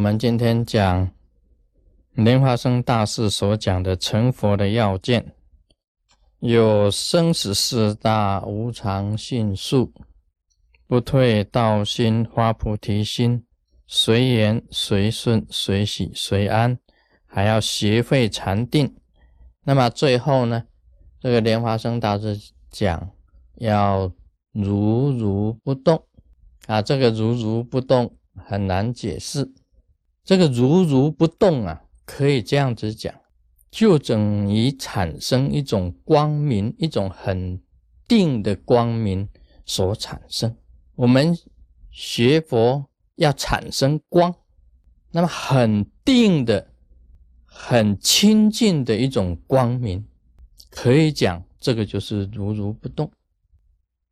我们今天讲莲花生大师所讲的成佛的要件，有生死四大无常性数，不退道心发菩提心，随缘随顺随喜随安，还要学会禅定。那么最后呢，这个莲花生大师讲要如如不动啊，这个如如不动。很难解释，这个如如不动啊，可以这样子讲，就等于产生一种光明，一种很定的光明所产生。我们学佛要产生光，那么很定的、很清净的一种光明，可以讲这个就是如如不动。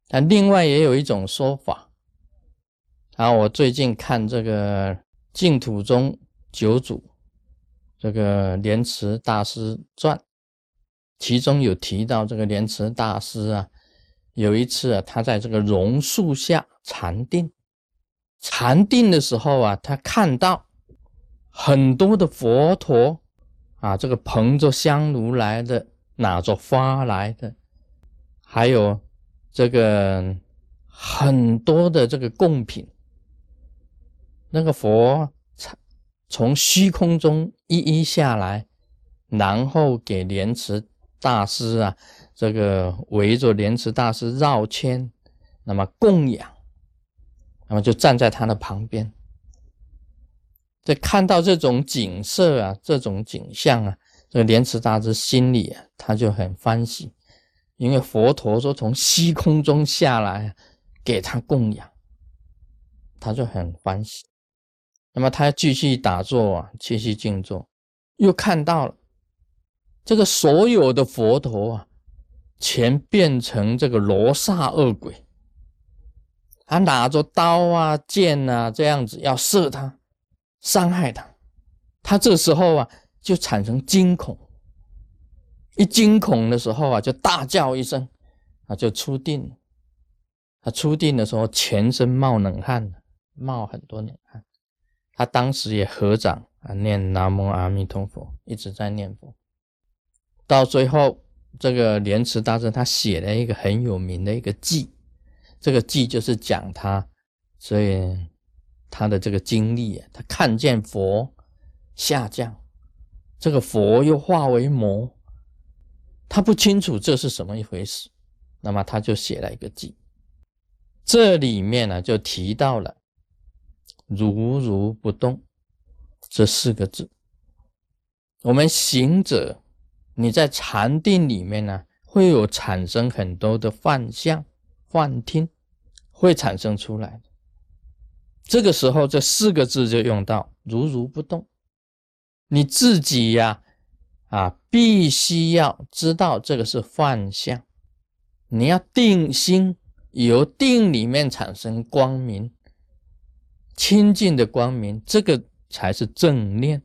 但另外也有一种说法。啊我最近看这个净土宗九祖这个莲池大师传，其中有提到这个莲池大师啊，有一次啊，他在这个榕树下禅定，禅定的时候啊，他看到很多的佛陀啊，这个捧着香炉来的，拿着花来的，还有这个很多的这个贡品。那个佛从虚空中一一下来，然后给莲池大师啊，这个围着莲池大师绕圈，那么供养，那么就站在他的旁边。这看到这种景色啊，这种景象啊，这个莲池大师心里啊，他就很欢喜，因为佛陀说从虚空中下来给他供养，他就很欢喜。那么他继续打坐啊，继续静坐，又看到了这个所有的佛陀啊，全变成这个罗刹恶鬼，他拿着刀啊、剑啊这样子要射他、伤害他，他这时候啊就产生惊恐，一惊恐的时候啊就大叫一声啊就出定了，他出定的时候全身冒冷汗，冒很多冷汗。他当时也合掌啊，念南无阿弥陀佛，一直在念佛。到最后，这个莲池大师他写了一个很有名的一个记，这个记就是讲他，所以他的这个经历，他看见佛下降，这个佛又化为魔，他不清楚这是什么一回事，那么他就写了一个记，这里面呢就提到了。如如不动，这四个字，我们行者，你在禅定里面呢，会有产生很多的幻象、幻听，会产生出来的。这个时候，这四个字就用到如如不动。你自己呀，啊，必须要知道这个是幻象，你要定心，由定里面产生光明。清净的光明，这个才是正念。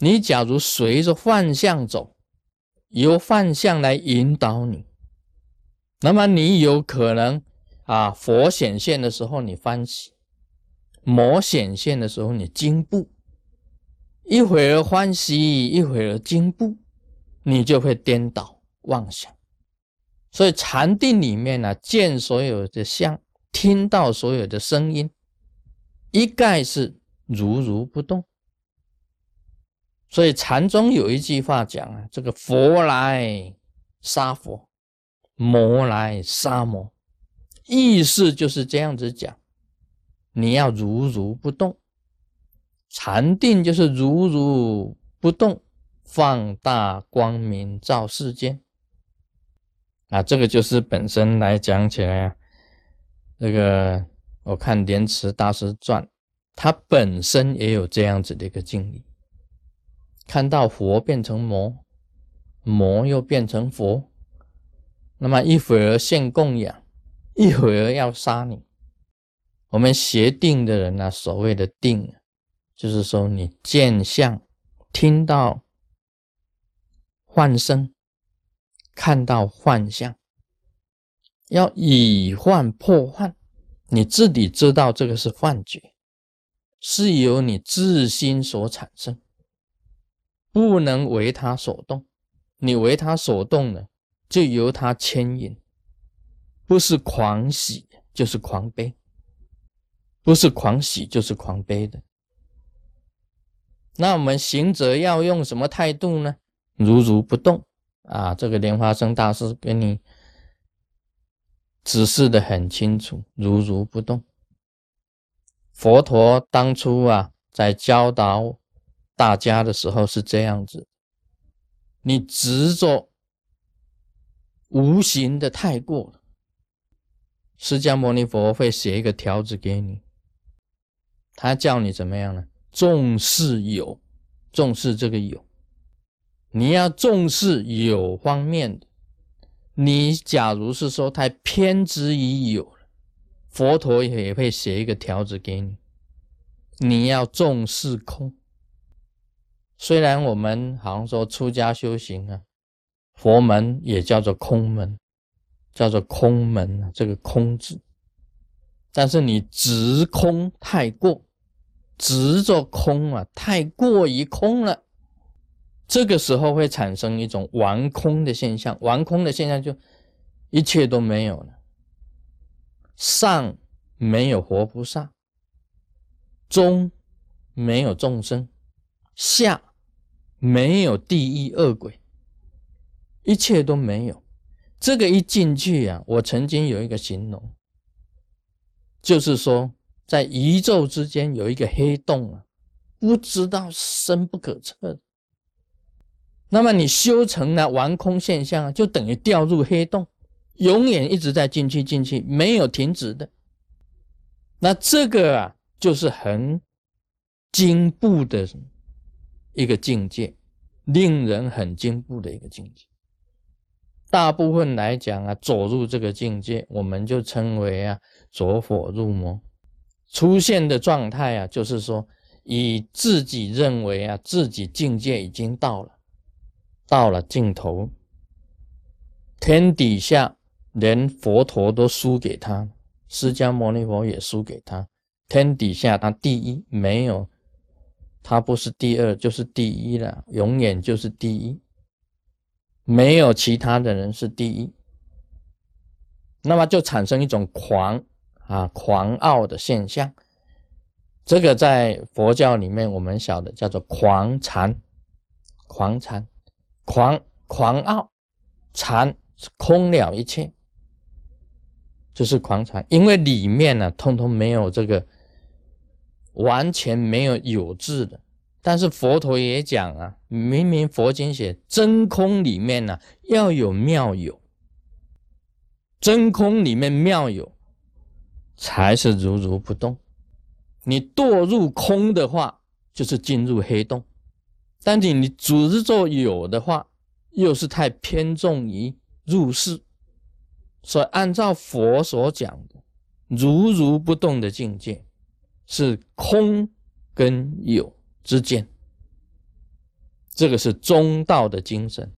你假如随着幻象走，由幻象来引导你，那么你有可能啊，佛显现的时候你欢喜，魔显现的时候你惊怖，一会儿欢喜，一会儿惊怖，你就会颠倒妄想。所以禅定里面呢，见所有的相，听到所有的声音。一概是如如不动，所以禅宗有一句话讲啊，这个佛来杀佛，魔来杀魔，意思就是这样子讲，你要如如不动，禅定就是如如不动，放大光明照世间，啊，这个就是本身来讲起来啊，这个。我看《莲池大师传》，他本身也有这样子的一个经历，看到佛变成魔，魔又变成佛，那么一会儿现供养，一会儿要杀你。我们学定的人呢，所谓的定，就是说你见相，听到幻声，看到幻象，要以幻破幻。你自己知道这个是幻觉，是由你自心所产生，不能为他所动。你为他所动了，就由他牵引，不是狂喜就是狂悲，不是狂喜就是狂悲的。那我们行者要用什么态度呢？如如不动啊！这个莲花生大师给你指示的很清楚，如如不动。佛陀当初啊，在教导大家的时候是这样子。你执着无形的太过了，释迦牟尼佛会写一个条子给你，他叫你怎么样呢？重视有，重视这个有，你要重视有方面的。你假如是说太偏执于有，佛陀也会写一个条子给你，你要重视空。虽然我们好像说出家修行啊，佛门也叫做空门，叫做空门啊，这个空字，但是你执空太过，执着空啊，太过于空了，这个时候会产生一种玩空的现象，玩空的现象就一切都没有了，上没有活菩萨，中没有众生，下。没有地狱恶鬼，一切都没有。这个一进去啊，我曾经有一个形容，就是说，在宇宙之间有一个黑洞啊，不知道深不可测。那么你修成了完空现象，就等于掉入黑洞，永远一直在进去进去，没有停止的。那这个啊，就是很进步的。一个境界，令人很进步的一个境界。大部分来讲啊，走入这个境界，我们就称为啊走火入魔。出现的状态啊，就是说以自己认为啊自己境界已经到了，到了尽头，天底下连佛陀都输给他，释迦牟尼佛也输给他，天底下他第一没有。他不是第二就是第一了，永远就是第一，没有其他的人是第一。那么就产生一种狂啊狂傲的现象，这个在佛教里面我们晓得叫做狂禅，狂禅，狂狂傲，禅是空了一切，就是狂禅，因为里面呢通通没有这个。完全没有有字的，但是佛陀也讲啊，明明佛经写真空里面呢要有妙有，真空里面妙有才是如如不动。你堕入空的话，就是进入黑洞；但你你执着有的话，又是太偏重于入世。所以按照佛所讲的如如不动的境界。是空跟有之间，这个是中道的精神。